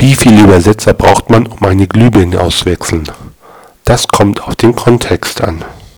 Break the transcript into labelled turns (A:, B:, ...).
A: Wie viele Übersetzer braucht man, um eine Glühbirne auszuwechseln? Das kommt auf den Kontext an.